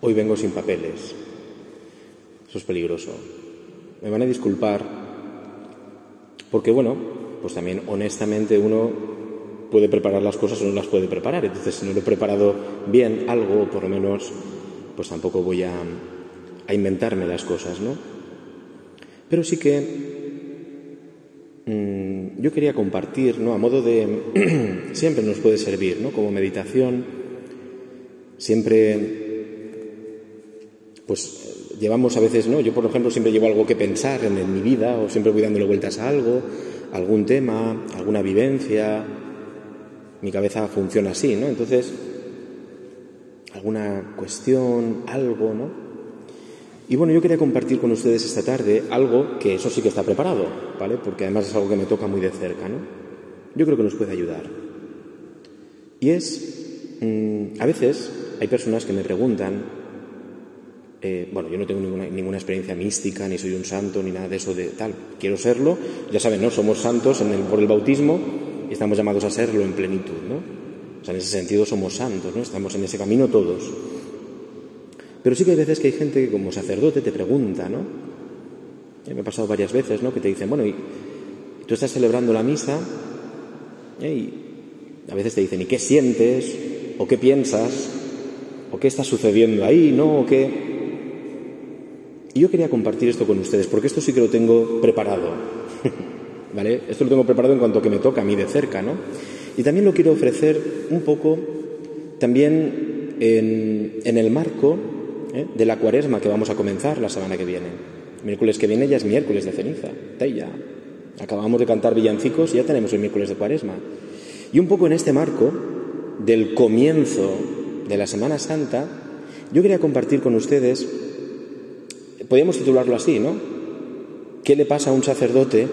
Hoy vengo sin papeles. Eso es peligroso. Me van a disculpar porque, bueno, pues también honestamente uno puede preparar las cosas o no las puede preparar. Entonces, si no lo he preparado bien algo, por lo menos, pues tampoco voy a, a inventarme las cosas, ¿no? Pero sí que mm, yo quería compartir, ¿no? A modo de... siempre nos puede servir, ¿no? Como meditación, siempre pues llevamos a veces, ¿no? Yo, por ejemplo, siempre llevo algo que pensar en, mi vida o siempre voy dándole vueltas a algo, algún tema, alguna vivencia. Mi cabeza funciona así, ¿no? Entonces, alguna cuestión, algo, ¿no? Y bueno, yo quería compartir con ustedes esta tarde algo que eso sí que está preparado, ¿vale? Porque además es algo que me toca muy de cerca, ¿no? Yo creo que nos puede ayudar. Y es, mm, a veces hay personas que me preguntan, eh, bueno, yo no tengo ninguna, experiencia mística, ni soy un santo, ni nada de eso de tal. Quiero serlo. Ya saben, ¿no? Somos santos por el bautismo y estamos llamados a serlo en plenitud, ¿no? O sea, en ese sentido somos santos, ¿no? Estamos en ese camino todos. Pero sí que hay veces que hay gente que como sacerdote te pregunta, ¿no? me ha pasado varias veces, ¿no? Que te dicen, bueno, y tú estás celebrando la misa ¿eh? y a veces te dicen, ¿y qué sientes? ¿O qué piensas? ¿O qué está sucediendo ahí? ¿No? ¿O qué? Y yo quería compartir esto con ustedes, porque esto sí que lo tengo preparado. ¿Vale? Esto lo tengo preparado en cuanto que me toca a mí de cerca, ¿no? Y también lo quiero ofrecer un poco también en, el marco ¿eh? de la cuaresma que vamos a comenzar la semana que viene. miércoles que viene ya es miércoles de ceniza, ya. Acabamos de cantar villancicos y ya tenemos el miércoles de cuaresma. Y un poco en este marco del comienzo de la Semana Santa, yo quería compartir con ustedes podríamos titularlo así, ¿no? ¿Qué le pasa a un sacerdote?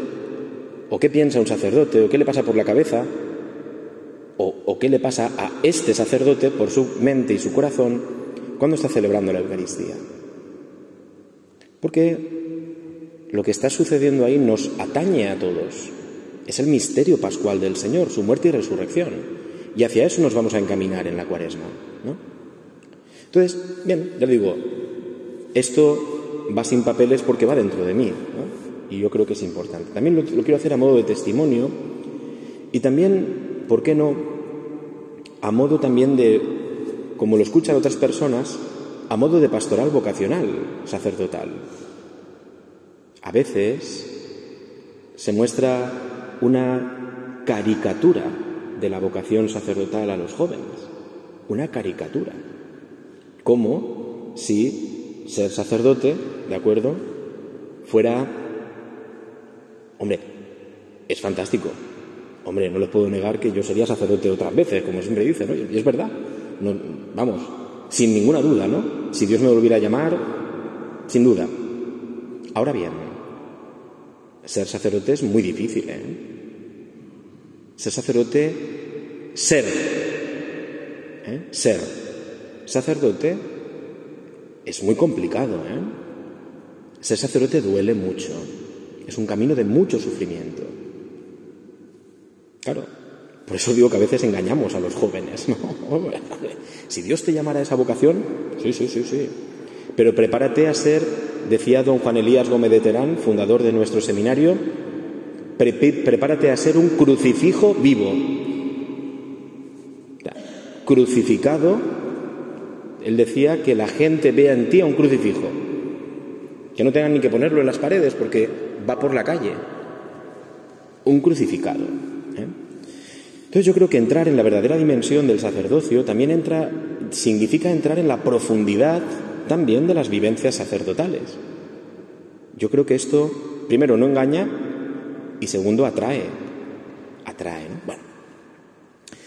¿O qué piensa un sacerdote? ¿O qué le pasa por la cabeza? ¿O, qué le pasa a este sacerdote por su mente y su corazón cuando está celebrando la Eucaristía? Porque lo que está sucediendo ahí nos atañe a todos. Es el misterio pascual del Señor, su muerte y resurrección. Y hacia eso nos vamos a encaminar en la cuaresma. ¿no? Entonces, bien, ya digo, esto va sin papeles porque va dentro de mí. Y yo creo que es importante. También lo, quiero hacer a modo de testimonio y también, ¿por qué no? A modo también de, como lo escuchan otras personas, a modo de pastoral vocacional sacerdotal. A veces se muestra una caricatura de la vocación sacerdotal a los jóvenes, una caricatura, como si ser sacerdote, ¿de acuerdo? Fuera, hombre, es fantástico. Hombre, no les puedo negar que yo sería sacerdote otras veces, como siempre dice, ¿no? Y es verdad. No, vamos, sin ninguna duda, ¿no? Si Dios me volviera a llamar, sin duda. Ahora bien, ser sacerdote es muy difícil, ¿eh? Ser sacerdote, ser, ¿eh? ser sacerdote es muy complicado. ¿eh? Ser sacerdote duele mucho. Es un camino de mucho sufrimiento. Claro, por eso digo que a veces engañamos a los jóvenes. si Dios te llamara a esa vocación, sí, sí, sí, sí. Pero prepárate a ser, decía don Juan Elías Gómez de Terán, fundador de nuestro seminario, prepárate a ser un crucifijo vivo. Crucificado él decía que la gente vea en ti a un crucifijo, que no tengan ni que ponerlo en las paredes porque va por la calle. Un crucificado. ¿eh? Entonces yo creo que entrar en la verdadera dimensión del sacerdocio también entra, significa entrar en la profundidad también de las vivencias sacerdotales. Yo creo que esto, primero, no engaña y segundo, atrae. Atrae. Bueno,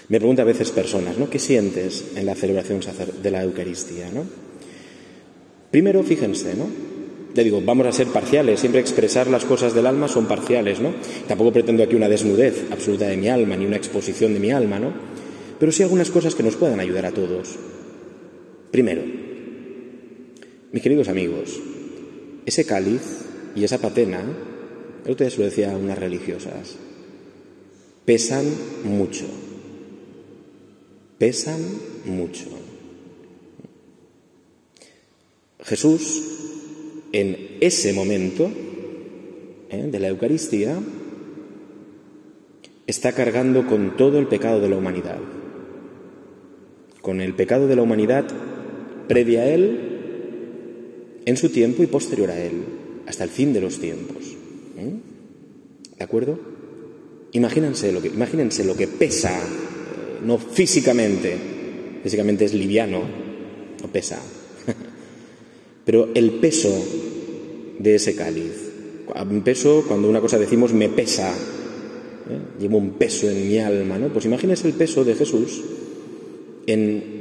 me preguntan a veces personas, ¿no? ¿Qué sientes en la celebración de la Eucaristía, ¿no? Primero, fíjense, ¿no? Le digo, vamos a ser parciales, siempre expresar las cosas del alma son parciales, ¿no? Tampoco pretendo aquí una desnudez absoluta de mi alma, ni una exposición de mi alma, ¿no? Pero sí algunas cosas que nos puedan ayudar a todos. Primero, mis queridos amigos, ese cáliz y esa patena, el otro se lo decía a unas religiosas, pesan mucho pesan mucho. Jesús, en ese momento ¿eh? de la Eucaristía, está cargando con todo el pecado de la humanidad, con el pecado de la humanidad previa a Él, en su tiempo y posterior a Él, hasta el fin de los tiempos. ¿eh? ¿De acuerdo? Imagínense lo que, imagínense lo que pesa, no físicamente, físicamente es liviano, no pesa, pero el peso de ese cáliz. Un peso, cuando una cosa decimos me pesa, ¿eh? llevo un peso en mi alma, ¿no? Pues imagínense el peso de Jesús en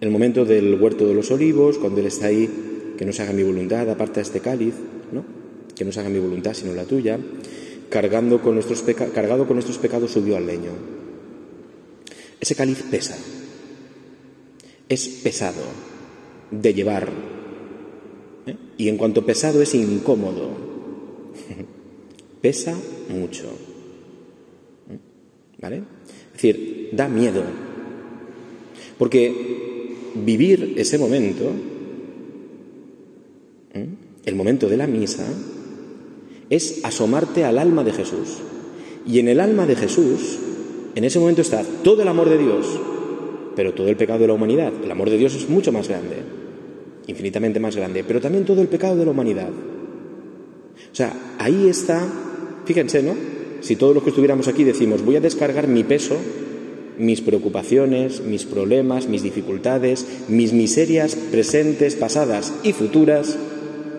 el momento del huerto de los olivos, cuando Él está ahí, que no se haga mi voluntad, aparte de este cáliz, ¿no? que no se haga mi voluntad sino la tuya, cargando con nuestros cargado con nuestros pecados subió al leño. Ese cáliz pesa, es pesado de llevar, ¿eh? y en cuanto pesado es incómodo, pesa mucho. ¿Vale? Es decir, da miedo. Porque vivir ese momento, el momento de la misa, es asomarte al alma de Jesús. Y en el alma de Jesús, en ese momento está todo el amor de Dios, pero todo el pecado de la humanidad. El amor de Dios es mucho más grande, infinitamente más grande, pero también todo el pecado de la humanidad. O sea, ahí está, fíjense, ¿no? Si todos los que estuviéramos aquí decimos, voy a descargar mi peso, mis preocupaciones, mis problemas, mis dificultades, mis miserias presentes, pasadas y futuras,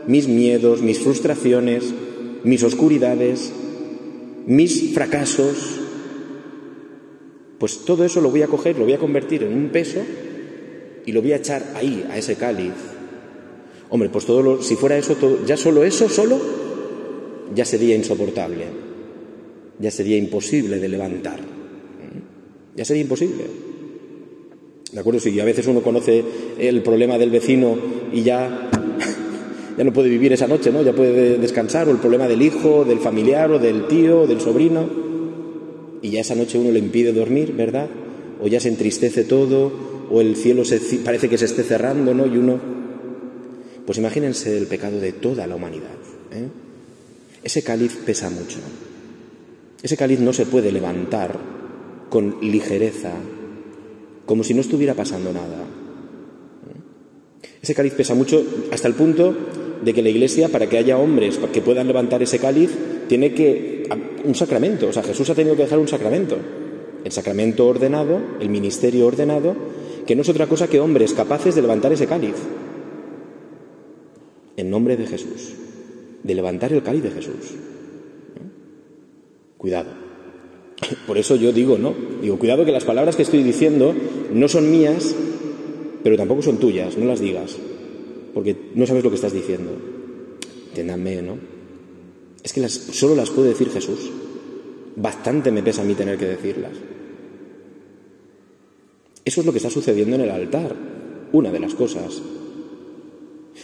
mis miedos, mis frustraciones, mis oscuridades, mis fracasos, pues todo eso lo voy a coger, lo voy a convertir en un peso y lo voy a echar ahí, a ese cáliz. Hombre, pues todo lo, si fuera eso, ya solo eso, solo, ya sería insoportable ya sería imposible de levantar. Ya sería imposible. ¿De acuerdo? Si a veces uno conoce el problema del vecino y ya, ya no puede vivir esa noche, ¿no? Ya puede descansar, o el problema del hijo, del familiar, o del tío, o del sobrino, y ya esa noche uno le impide dormir, ¿verdad? O ya se entristece todo, o el cielo parece que se esté cerrando, ¿no? Y uno. Pues imagínense el pecado de toda la humanidad. ¿eh? Ese cáliz pesa mucho. Ese cáliz no se puede levantar con ligereza, como si no estuviera pasando nada. Ese cáliz pesa mucho hasta el punto de que la Iglesia, para que haya hombres que puedan levantar ese cáliz, tiene que un sacramento. O sea, Jesús ha tenido que dejar un sacramento. El sacramento ordenado, el ministerio ordenado, que no es otra cosa que hombres capaces de levantar ese cáliz. En nombre de Jesús. De levantar el cáliz de Jesús. Cuidado. Por eso yo digo, ¿no? Digo, cuidado que las palabras que estoy diciendo no son mías, pero tampoco son tuyas, no las digas, porque no sabes lo que estás diciendo. Entiéndanme, ¿no? Es que las, solo las puede decir Jesús. Bastante me pesa a mí tener que decirlas. Eso es lo que está sucediendo en el altar, una de las cosas.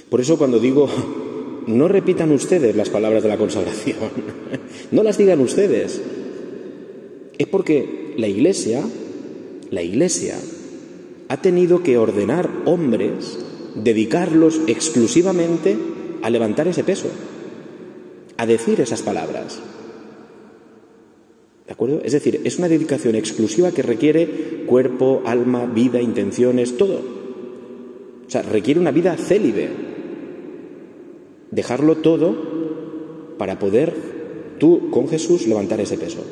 Por eso cuando digo no repitan ustedes las palabras de la consagración, no las digan ustedes. Es porque la Iglesia, la Iglesia, ha tenido que ordenar hombres, dedicarlos exclusivamente a levantar ese peso, a decir esas palabras. ¿De acuerdo? Es decir, es una dedicación exclusiva que requiere cuerpo, alma, vida, intenciones, todo. O sea, requiere una vida célibe, dejarlo todo para poder tú con Jesús levantar ese peso.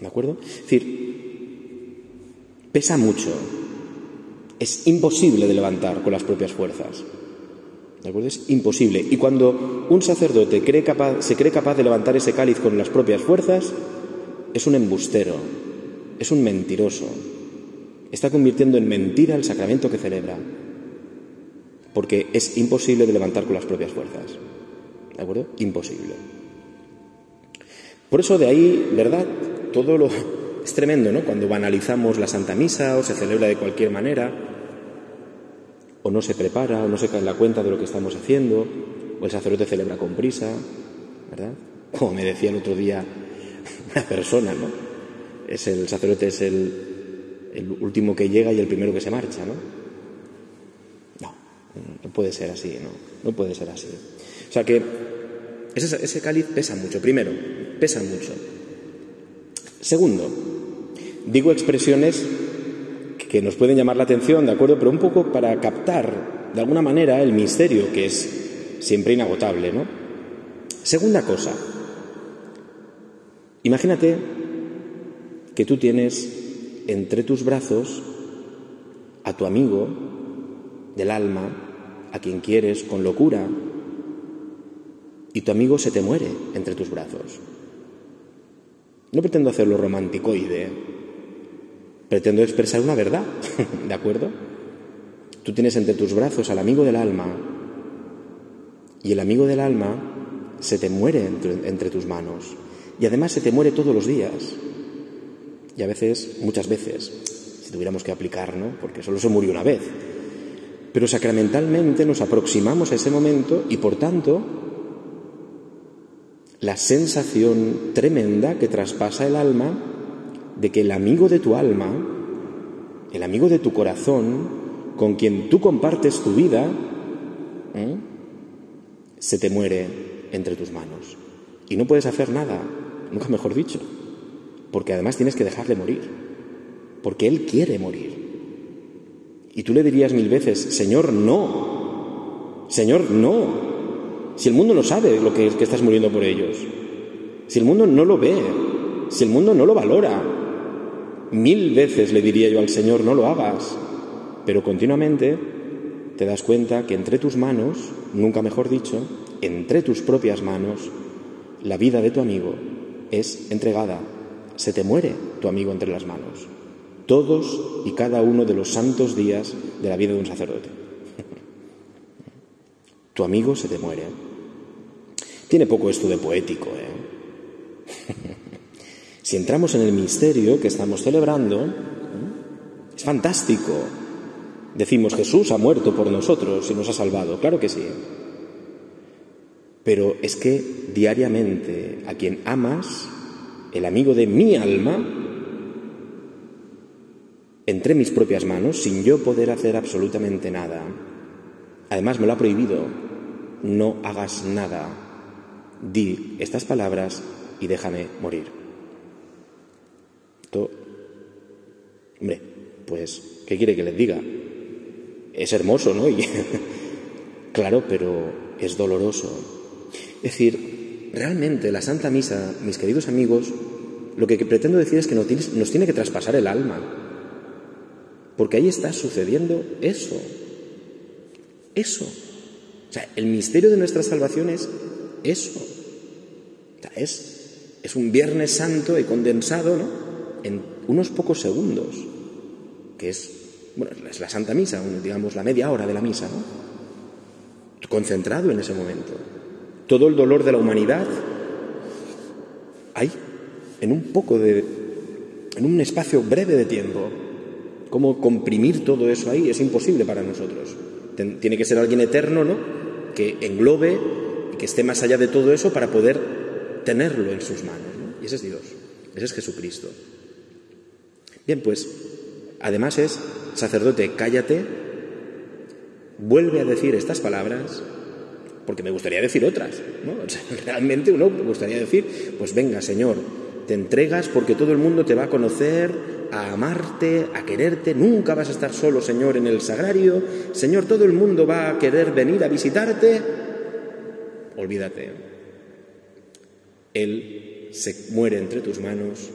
¿De acuerdo? Es decir, pesa mucho. Es imposible de levantar con las propias fuerzas. ¿De acuerdo? Es imposible. Y cuando un sacerdote cree capaz, se cree capaz de levantar ese cáliz con las propias fuerzas, es un embustero, es un mentiroso. Está convirtiendo en mentira el sacramento que celebra porque es imposible de levantar con las propias fuerzas. ¿De acuerdo? Imposible. Por eso de ahí, ¿verdad? Todo lo es tremendo, ¿no? Cuando banalizamos la Santa Misa o se celebra de cualquier manera, o no se prepara, o no se cae en la cuenta de lo que estamos haciendo, o el sacerdote celebra con prisa, ¿verdad? Como me decía el otro día una persona, ¿no? Es el sacerdote es el, el último que llega y el primero que se marcha, ¿no? No puede ser así, ¿no? No puede ser así. O sea que ese, ese cáliz pesa mucho, primero, pesa mucho. Segundo, digo expresiones que nos pueden llamar la atención, ¿de acuerdo? Pero un poco para captar, de alguna manera, el misterio que es siempre inagotable, ¿no? Segunda cosa, imagínate que tú tienes entre tus brazos a tu amigo del alma, a quien quieres con locura, y tu amigo se te muere entre tus brazos. No pretendo hacerlo romanticoide, pretendo expresar una verdad, ¿de acuerdo? Tú tienes entre tus brazos al amigo del alma y el amigo del alma se te muere entre, tus manos y además se te muere todos los días y a veces, muchas veces, si tuviéramos que aplicar, ¿no? Porque solo se murió una vez. Pero sacramentalmente nos aproximamos a ese momento y por tanto la sensación tremenda que traspasa el alma de que el amigo de tu alma, el amigo de tu corazón, con quien tú compartes tu vida, ¿eh? se te muere entre tus manos. Y no puedes hacer nada, nunca mejor dicho, porque además tienes que dejarle morir, porque él quiere morir. Y tú le dirías mil veces, Señor, no, Señor, no, si el mundo no sabe lo que que estás muriendo por ellos, si el mundo no lo ve, si el mundo no lo valora, mil veces le diría yo al Señor, no lo hagas, pero continuamente te das cuenta que entre tus manos, nunca mejor dicho, entre tus propias manos, la vida de tu amigo es entregada, se te muere tu amigo entre las manos, todos y cada uno de los santos días de la vida de un sacerdote. tu amigo se te muere. Tiene poco esto de poético. ¿eh? si entramos en el misterio que estamos celebrando, ¿eh? es fantástico. Decimos, Jesús ha muerto por nosotros y nos ha salvado. Claro que sí. Pero es que diariamente a quien amas, el amigo de mi alma, entre mis propias manos, sin yo poder hacer absolutamente nada. Además me lo ha prohibido. No hagas nada di estas palabras y déjame morir. hombre, pues, ¿qué quiere que les diga? Es hermoso, ¿no? claro, pero es doloroso. Es decir, realmente la Santa Misa, mis queridos amigos, lo que pretendo decir es que nos tiene, nos tiene que traspasar el alma. Porque ahí está sucediendo eso. Eso. O sea, el misterio de nuestra salvación es eso. Es, es un Viernes Santo y condensado en unos pocos segundos, que es, bueno, es la Santa Misa, digamos la media hora de la misa, concentrado en ese momento. Todo el dolor de la humanidad ahí, en un poco de, en un espacio breve de tiempo. ¿Cómo comprimir todo eso ahí? Es imposible para nosotros. Tiene que ser alguien eterno, ¿no? Que englobe que esté más allá de todo eso para poder tenerlo en sus manos. Y ese es Dios, ese es Jesucristo. Bien, pues, además es, sacerdote, cállate, vuelve a decir estas palabras, porque me gustaría decir otras. ¿no? realmente uno me gustaría decir, pues venga, Señor, te entregas porque todo el mundo te va a conocer, a amarte, a quererte, nunca vas a estar solo, Señor, en el sagrario, Señor, todo el mundo va a querer venir a visitarte, olvídate. Él se muere entre tus manos,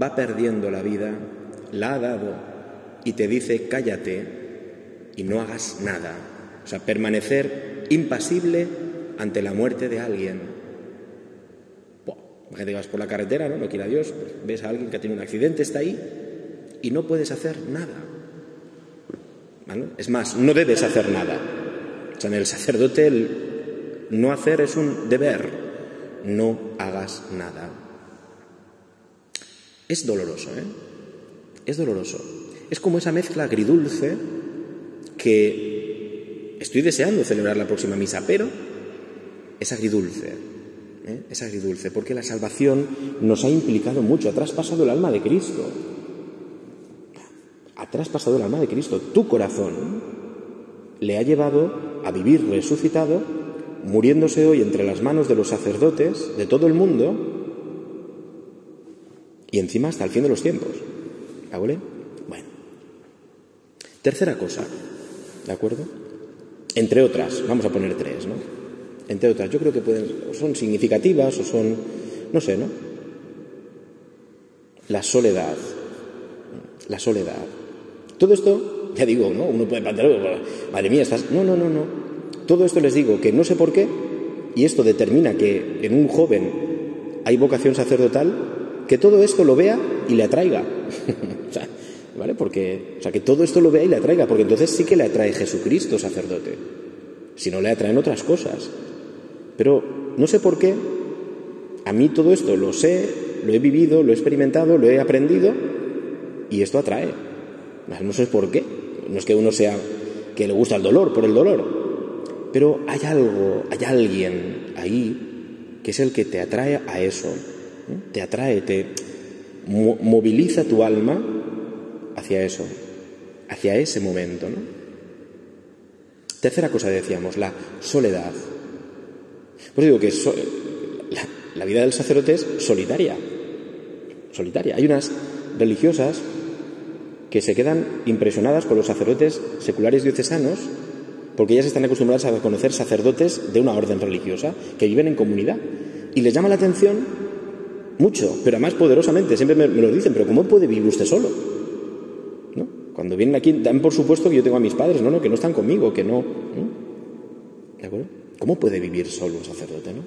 va perdiendo la vida, la ha dado y te dice cállate y no hagas nada. O sea, permanecer impasible ante la muerte de alguien. Imagínate que vas por la carretera, ¿no? No quiera Dios, pues ves a alguien que tiene un accidente, está ahí y no puedes hacer nada. Es más, no debes hacer nada. O sea, en el sacerdote el, no hacer es un deber. No hagas nada. Es doloroso, ¿eh? Es doloroso. Es como esa mezcla agridulce que estoy deseando celebrar la próxima misa, pero es agridulce. ¿eh? Es agridulce, porque la salvación nos ha implicado mucho, ha traspasado el alma de Cristo. Ha traspasado el alma de Cristo. Tu corazón le ha llevado a vivir resucitado, muriéndose hoy entre las manos de los sacerdotes de todo el mundo y encima hasta el fin de los tiempos. ¿De acuerdo? Bueno. Tercera cosa, ¿de acuerdo? Entre otras, vamos a poner tres, ¿no? Entre otras, yo creo que pueden, son significativas o son, no sé, ¿no? La soledad. La soledad. Todo esto, ya digo, ¿no? Uno puede plantear, madre mía, estás. No, no, no, no. Todo esto les digo que no sé por qué, y esto determina que en un joven hay vocación sacerdotal, que todo esto lo vea y le atraiga. o sea, ¿vale? Porque, o sea, que todo esto lo vea y le atraiga, porque entonces sí que le atrae Jesucristo sacerdote. Si no le atraen otras cosas. Pero no sé por qué, a mí todo esto lo sé, lo he vivido, lo he experimentado, lo he aprendido y esto atrae. No sé por qué. No es que uno sea que le gusta el dolor por el dolor, pero hay algo, hay alguien ahí que es el que te atrae a eso, te atrae, te moviliza tu alma hacia eso, hacia ese momento. Tercera cosa decíamos, la soledad. Pues digo que la vida del sacerdote es solitaria, solitaria. Hay unas religiosas que se quedan impresionadas con los sacerdotes seculares diocesanos porque ellas están acostumbradas a conocer sacerdotes de una orden religiosa que viven en comunidad. Y les llama la atención mucho, pero más poderosamente. Siempre me, lo dicen, pero ¿cómo puede vivir usted solo? ¿No? Cuando vienen aquí, dan por supuesto que yo tengo a mis padres, no, no, que no están conmigo, que no. ¿De acuerdo? ¿Cómo puede vivir solo un sacerdote? ¿no?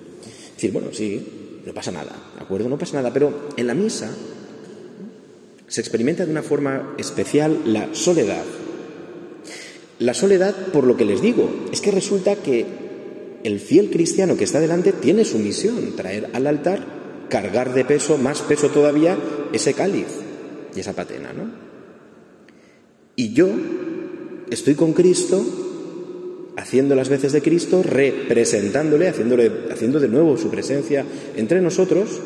decir, bueno, sí, no pasa nada, ¿de acuerdo? No pasa nada, pero en la misa se experimenta de una forma especial la soledad. La soledad, por lo que les digo, es que resulta que el fiel cristiano que está delante tiene su misión, traer al altar, cargar de peso, más peso todavía, ese cáliz y esa patena, ¿no? Y yo estoy con Cristo, haciendo las veces de Cristo, representándole, haciéndole, haciendo de nuevo su presencia entre nosotros,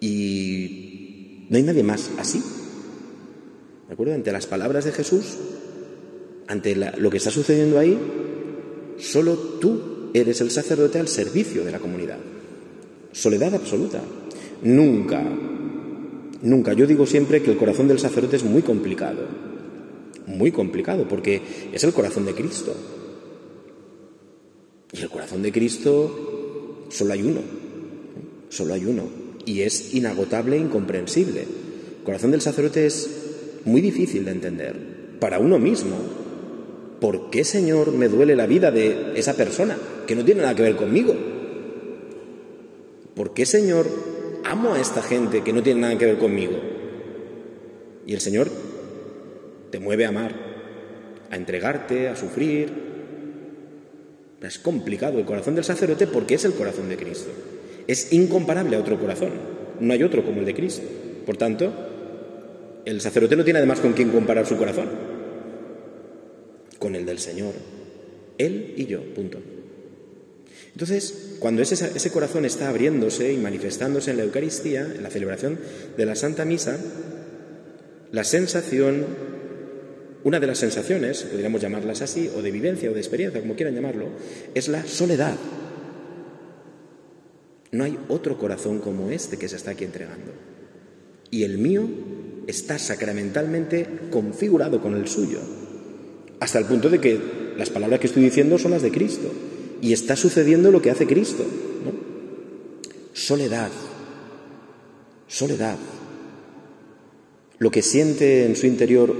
y no hay nadie más así. ¿De acuerdo? Ante las palabras de Jesús, ante lo que está sucediendo ahí, solo tú eres el sacerdote al servicio de la comunidad. Soledad absoluta. Nunca, nunca. Yo digo siempre que el corazón del sacerdote es muy complicado. Muy complicado, porque es el corazón de Cristo. Y el corazón de Cristo solo hay uno. Solo hay uno y es inagotable e incomprensible. El corazón del sacerdote es muy difícil de entender para uno mismo. ¿Por qué, Señor, me duele la vida de esa persona que no tiene nada que ver conmigo? ¿Por qué, Señor, amo a esta gente que no tiene nada que ver conmigo? Y el Señor te mueve a amar, a entregarte, a sufrir. Es complicado el corazón del sacerdote porque es el corazón de Cristo es incomparable a otro corazón. No hay otro como el de Cristo. Por tanto, el sacerdote no tiene además con quién comparar su corazón. Con el del Señor. Él y yo, punto. Entonces, cuando ese, corazón está abriéndose y manifestándose en la Eucaristía, en la celebración de la Santa Misa, la sensación, una de las sensaciones, podríamos llamarlas así, o de vivencia o de experiencia, como quieran llamarlo, es la soledad. No hay otro corazón como este que se está aquí entregando. Y el mío está sacramentalmente configurado con el suyo, hasta el punto de que las palabras que estoy diciendo son las de Cristo. Y está sucediendo lo que hace Cristo. Soledad. Soledad. Lo que siente en su interior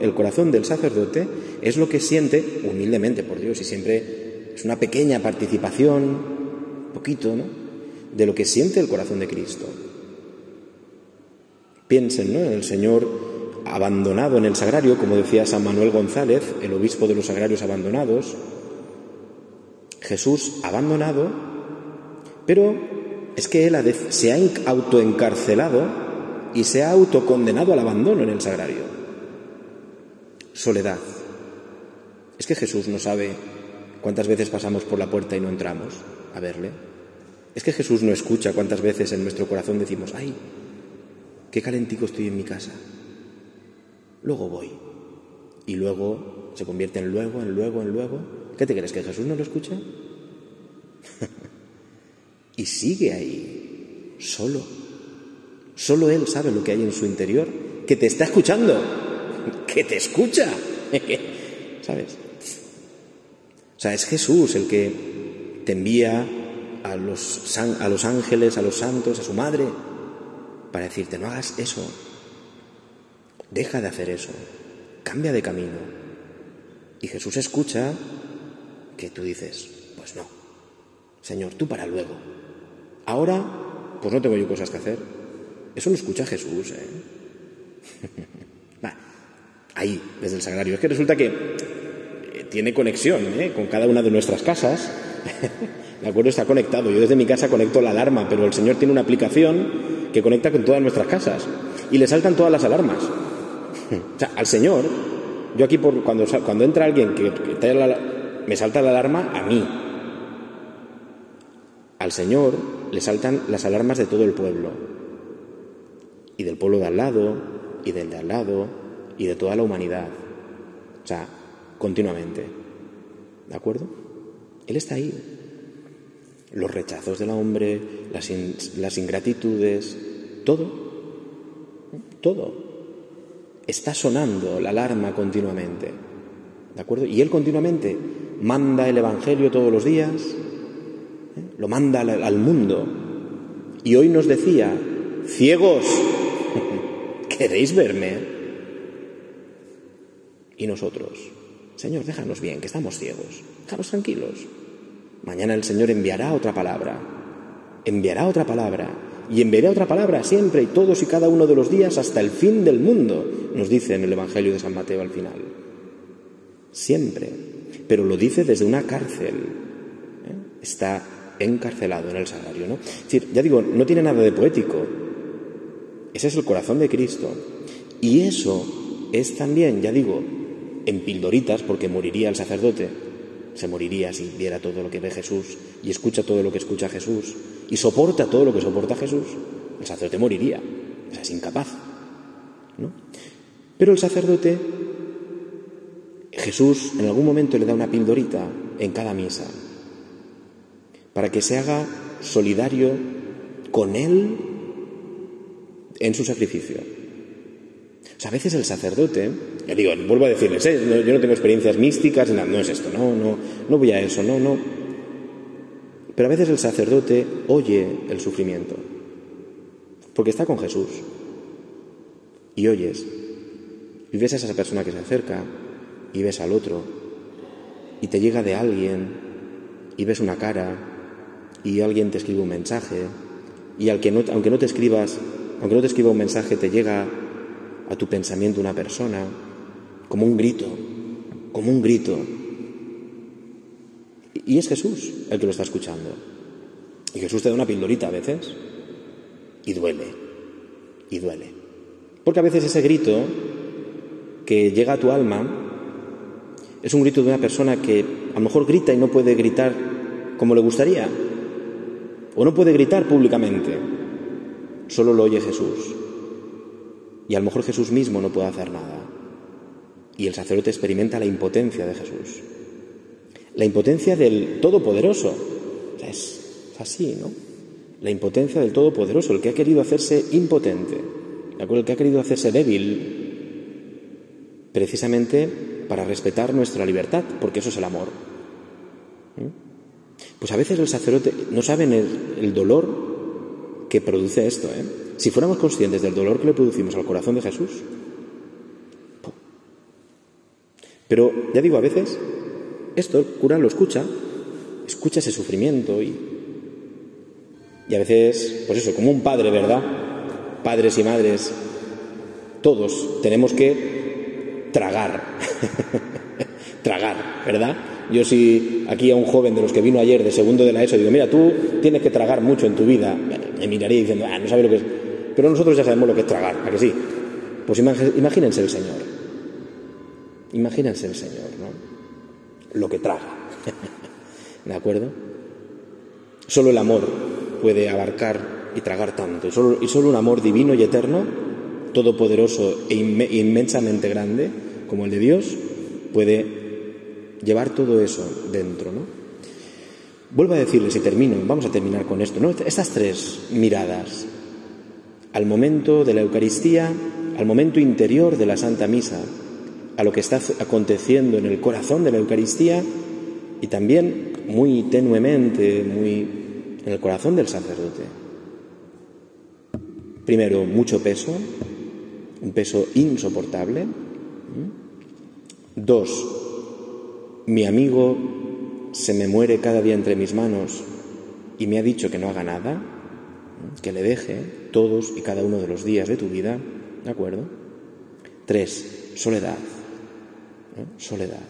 el corazón del sacerdote es lo que siente humildemente, por Dios, y siempre es una pequeña participación, poquito, ¿no? de lo que siente el corazón de Cristo. Piensen en el Señor abandonado en el sagrario, como decía San Manuel González, el obispo de los sagrarios abandonados. Jesús abandonado, pero es que él se ha autoencarcelado y se ha autocondenado al abandono en el sagrario. Soledad. Es que Jesús no sabe cuántas veces pasamos por la puerta y no entramos a verle. Es que Jesús no escucha cuántas veces en nuestro corazón decimos, ay, qué calentico estoy en mi casa. Luego voy. Y luego se convierte en luego, en luego, en luego. ¿Qué te crees? ¿Que Jesús no lo escucha? y sigue ahí, solo. Solo Él sabe lo que hay en su interior, que te está escuchando, que te escucha. ¿Sabes? O sea, es Jesús el que te envía a los, a los ángeles, a los santos, a su madre, para decirte, no hagas eso, deja de hacer eso, cambia de camino. Y Jesús escucha que tú dices, pues no, Señor, tú para luego. Ahora, pues no tengo yo cosas que hacer. Eso lo escucha Jesús, ¿eh? ahí, desde el sagrario. Es que resulta que eh, tiene conexión ¿eh? con cada una de nuestras casas. ¿De acuerdo? Está conectado. Yo desde mi casa conecto la alarma, pero el Señor tiene una aplicación que conecta con todas nuestras casas. Y le saltan todas las alarmas. o sea, al Señor yo aquí, cuando, cuando entra alguien que, me salta la alarma, a mí. Al Señor le saltan las alarmas de todo el pueblo. Y del pueblo de al lado, y del de al lado, y de toda la humanidad. O sea, continuamente. ¿De acuerdo? Él está ahí. Los rechazos del hombre, las, las ingratitudes, todo. Todo está sonando la alarma continuamente. ¿De acuerdo? Y Él continuamente manda el Evangelio todos los días, ¿eh? lo manda al, mundo. Y hoy nos decía, ciegos, ¿queréis verme? Y nosotros, Señor, déjanos bien, que estamos ciegos, déjanos tranquilos. Mañana el Señor enviará otra palabra, enviará otra palabra y enviaré otra palabra siempre y todos y cada uno de los días hasta el fin del mundo, nos dice en el Evangelio de San Mateo al final. Siempre. Pero lo dice desde una cárcel. ¿eh? Está encarcelado en el sagrario. ¿no? Es decir, ya digo, no tiene nada de poético. Ese es el corazón de Cristo. Y eso es también, ya digo, en pildoritas, porque moriría el sacerdote. Se moriría si viera todo lo que ve Jesús y escucha todo lo que escucha Jesús y soporta todo lo que soporta Jesús, el sacerdote moriría, o sea, es incapaz. ¿no? Pero el sacerdote, Jesús en algún momento le da una pildorita en cada misa, para que se haga solidario con él en su sacrificio. A veces el sacerdote, ya digo, vuelvo a decirles, ¿eh? yo no tengo experiencias místicas, no es esto, no, no, no voy a eso, no, no, pero a veces el sacerdote oye el sufrimiento, porque está con Jesús. Y oyes, y ves a esa persona que se acerca, y ves al otro, y te llega de alguien, y ves una cara, y alguien te escribe un mensaje, y al que no, aunque no te escribas, aunque no te escriba un mensaje, te llega a tu pensamiento una persona, como un grito, como un grito, y es Jesús el que lo está escuchando. Y Jesús te da una pildorita a veces y duele, y duele. Porque a veces ese grito que llega a tu alma es un grito de una persona que a lo mejor grita y no puede gritar como le gustaría, o no puede gritar públicamente, solo lo oye Jesús. Y a lo mejor Jesús mismo no puede hacer nada. Y el sacerdote experimenta la impotencia de Jesús la impotencia del Todopoderoso. es así, ¿no? La impotencia del Todopoderoso, el que ha querido hacerse impotente, el que ha querido hacerse débil, precisamente para respetar nuestra libertad, porque eso es el amor. Pues a veces el sacerdote no sabe el, el dolor que produce esto. ¿eh? Si fuéramos conscientes del dolor que le producimos al corazón de Jesús. Pero ya digo, a veces esto el cura lo escucha, escucha ese sufrimiento y, y a veces, pues eso, como un padre, ¿verdad? Padres y madres, todos tenemos que tragar, tragar, ¿verdad? Yo si aquí a un joven de los que vino ayer de segundo de la ESO digo, mira, tú tienes que tragar mucho en tu vida, me miraría diciendo, ah, no sabe lo que es. Pero nosotros ya sabemos lo que es tragar, ¿a que sí? Pues imagínense el Señor. Imagínense el Señor, ¿no? lo que traga. ¿De acuerdo? Solo el amor puede abarcar y tragar tanto. Y solo, y solo un amor divino y eterno, todopoderoso e inmensamente grande, como el de Dios, puede llevar todo eso dentro, ¿no? Vuelvo a decirles y termino, vamos a terminar con esto, ¿no? Estas tres miradas al momento de la Eucaristía, al momento interior de la Santa Misa, a lo que está aconteciendo en el corazón de la Eucaristía y también muy tenuemente, muy en el corazón del sacerdote. Primero, mucho peso, un peso insoportable. Dos, mi amigo se me muere cada día entre mis manos y me ha dicho que no haga nada, que le deje todos y cada uno de los días de tu vida, ¿de acuerdo? Tres, soledad, soledad.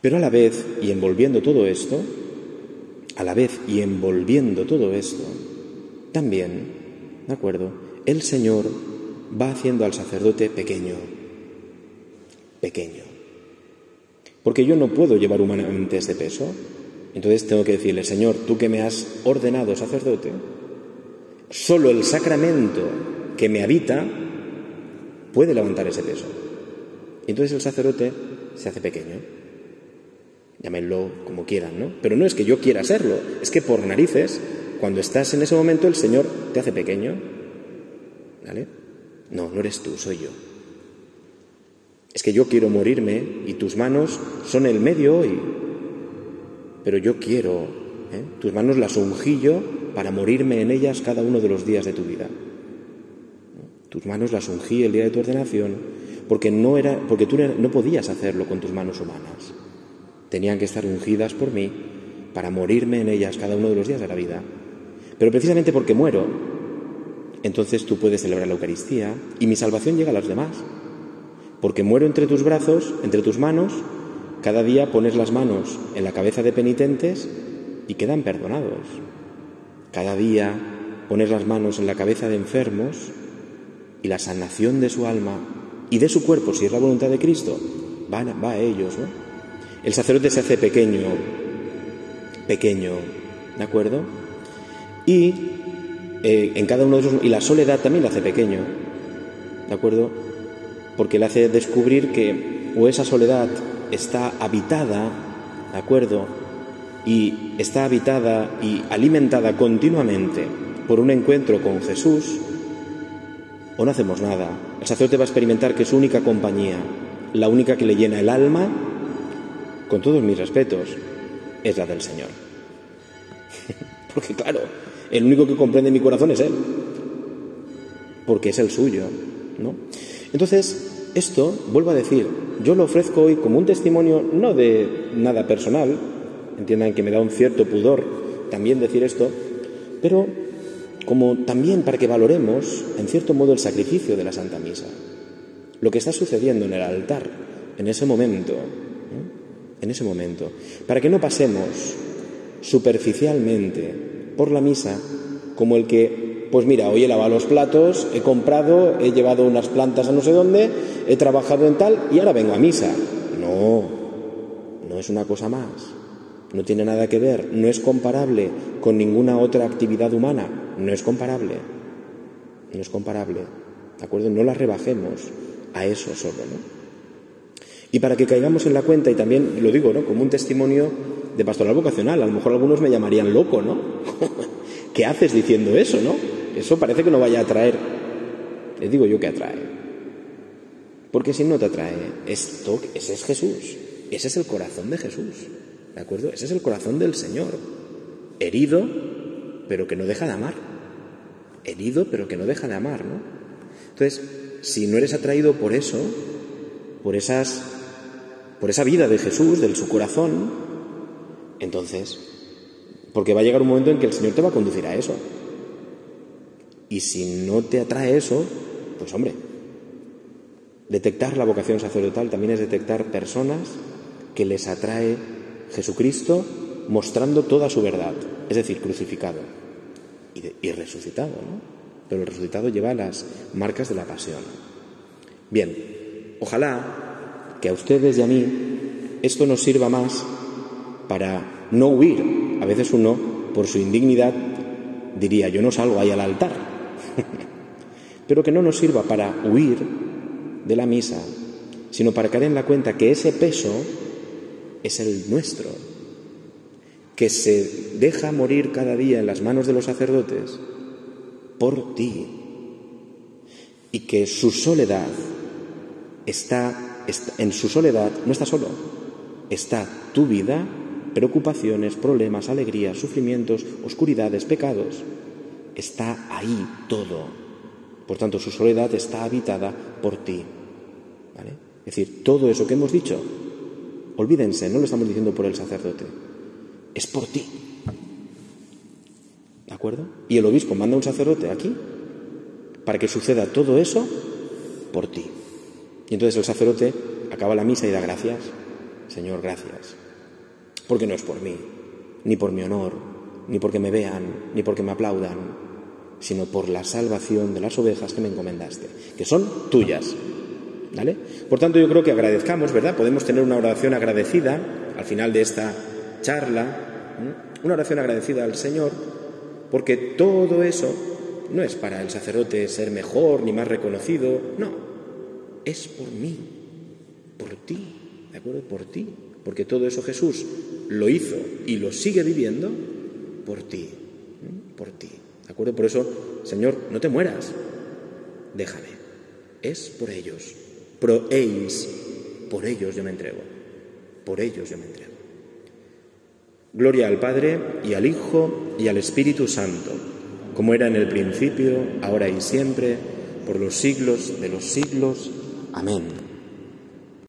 Pero a la vez, y envolviendo todo esto, a la vez y envolviendo todo esto, también, ¿de acuerdo? El Señor va haciendo al sacerdote pequeño, pequeño. Porque yo no puedo llevar humanamente este peso. Entonces tengo que decirle, Señor, tú que me has ordenado sacerdote, solo el sacramento que me habita puede levantar ese peso. Entonces el sacerdote se hace pequeño llámenlo como quieran, ¿no? Pero no es que yo quiera serlo, es que por narices, cuando estás en ese momento, el Señor te hace pequeño. ¿Vale? No, no eres tú, soy yo. Es que yo quiero morirme y tus manos son el medio hoy. Pero yo quiero, ¿eh? tus manos las ungí yo para morirme en ellas cada uno de los días de tu vida. Tus manos las ungí el día de tu ordenación porque no era porque tú no podías hacerlo con tus manos humanas tenían que estar ungidas por mí para morirme en ellas cada uno de los días de la vida. Pero precisamente porque muero, entonces tú puedes celebrar la Eucaristía y mi salvación llega a los demás. Porque muero entre tus brazos, entre tus manos, cada día pones las manos en la cabeza de penitentes y quedan perdonados. Cada día pones las manos en la cabeza de enfermos y la sanación de su alma y de su cuerpo, si es la voluntad de Cristo, va, va a ellos, ¿no? El sacerdote se hace pequeño, pequeño, ¿de acuerdo? Y eh, en cada uno de esos, y la soledad también la hace pequeño, ¿de acuerdo? Porque le hace descubrir que o esa soledad está habitada, ¿de acuerdo? Y está habitada y alimentada continuamente por un encuentro con Jesús, o no hacemos nada. El sacerdote va a experimentar que su única compañía, la única que le llena el alma, con todos mis respetos, es la del Señor. Porque claro, el único que comprende mi corazón es Él, porque es el suyo, ¿no? Entonces, esto, vuelvo a decir, yo lo ofrezco hoy como un testimonio no de nada personal, entiendan que me da un cierto pudor también decir esto, pero como también para que valoremos, en cierto modo, el sacrificio de la Santa Misa, lo que está sucediendo en el altar en ese momento, en ese momento, para que no pasemos superficialmente por la misa como el que, pues mira, hoy he lavado los platos, he comprado, he llevado unas plantas a no sé dónde, he trabajado en tal y ahora vengo a misa. No, no es una cosa más, no tiene nada que ver, no es comparable con ninguna otra actividad humana, no es comparable, no es comparable, ¿de acuerdo? No la rebajemos a eso solo, ¿no? Y para que caigamos en la cuenta, y también lo digo, ¿no? Como un testimonio de pastoral vocacional, a lo mejor algunos me llamarían loco, ¿no? ¿Qué haces diciendo eso, no? Eso parece que no vaya a atraer. Les digo yo que atrae. Porque si no te atrae, esto, ese es Jesús. Ese es el corazón de Jesús. ¿De acuerdo? Ese es el corazón del Señor. Herido, pero que no deja de amar. Herido, pero que no deja de amar, ¿no? Entonces, si no eres atraído por eso, por esas por esa vida de Jesús, de su corazón, entonces, porque va a llegar un momento en que el Señor te va a conducir a eso. Y si no te atrae eso, pues hombre, detectar la vocación sacerdotal también es detectar personas que les atrae Jesucristo mostrando toda su verdad, es decir, crucificado y, resucitado. Pero el resucitado lleva las marcas de la pasión. Bien, ojalá que a ustedes y a mí esto nos sirva más para no huir. A veces uno, por su indignidad, diría, yo no salgo ahí al altar. Pero que no nos sirva para huir de la misa sino para caer en la cuenta que ese peso es el nuestro, que se deja morir cada día en las manos de los sacerdotes por ti, y que su soledad está, en su soledad no está solo, está tu vida, preocupaciones, problemas, alegrías, sufrimientos, oscuridades, pecados, está ahí todo. Por tanto, su soledad está habitada por ti. Es decir, todo eso que hemos dicho, olvídense, no lo estamos diciendo por el sacerdote, es por ti. ¿De acuerdo? Y el obispo manda un sacerdote aquí para que suceda todo eso por ti. Y entonces el sacerdote acaba la misa y da gracias. Señor, gracias. Porque no es por mí, ni por mi honor, ni porque me vean, ni porque me aplaudan, sino por la salvación de las ovejas que me encomendaste, que son tuyas. Por tanto, yo creo que agradezcamos, ¿verdad? Podemos tener una oración agradecida al final de esta charla, una oración agradecida al Señor, porque todo eso no es para el sacerdote ser mejor ni más reconocido, no, es por mí, por ti, ¿de acuerdo? Por ti, porque todo eso Jesús lo hizo y lo sigue viviendo por ti, por ti, ¿de acuerdo? Por eso, Señor, no te mueras, déjame, es por ellos, pro eis, por ellos yo me entrego, por ellos yo me entrego. Gloria al Padre y al Hijo y al Espíritu Santo como era en el principio, ahora y siempre, por los siglos de los siglos. Amén.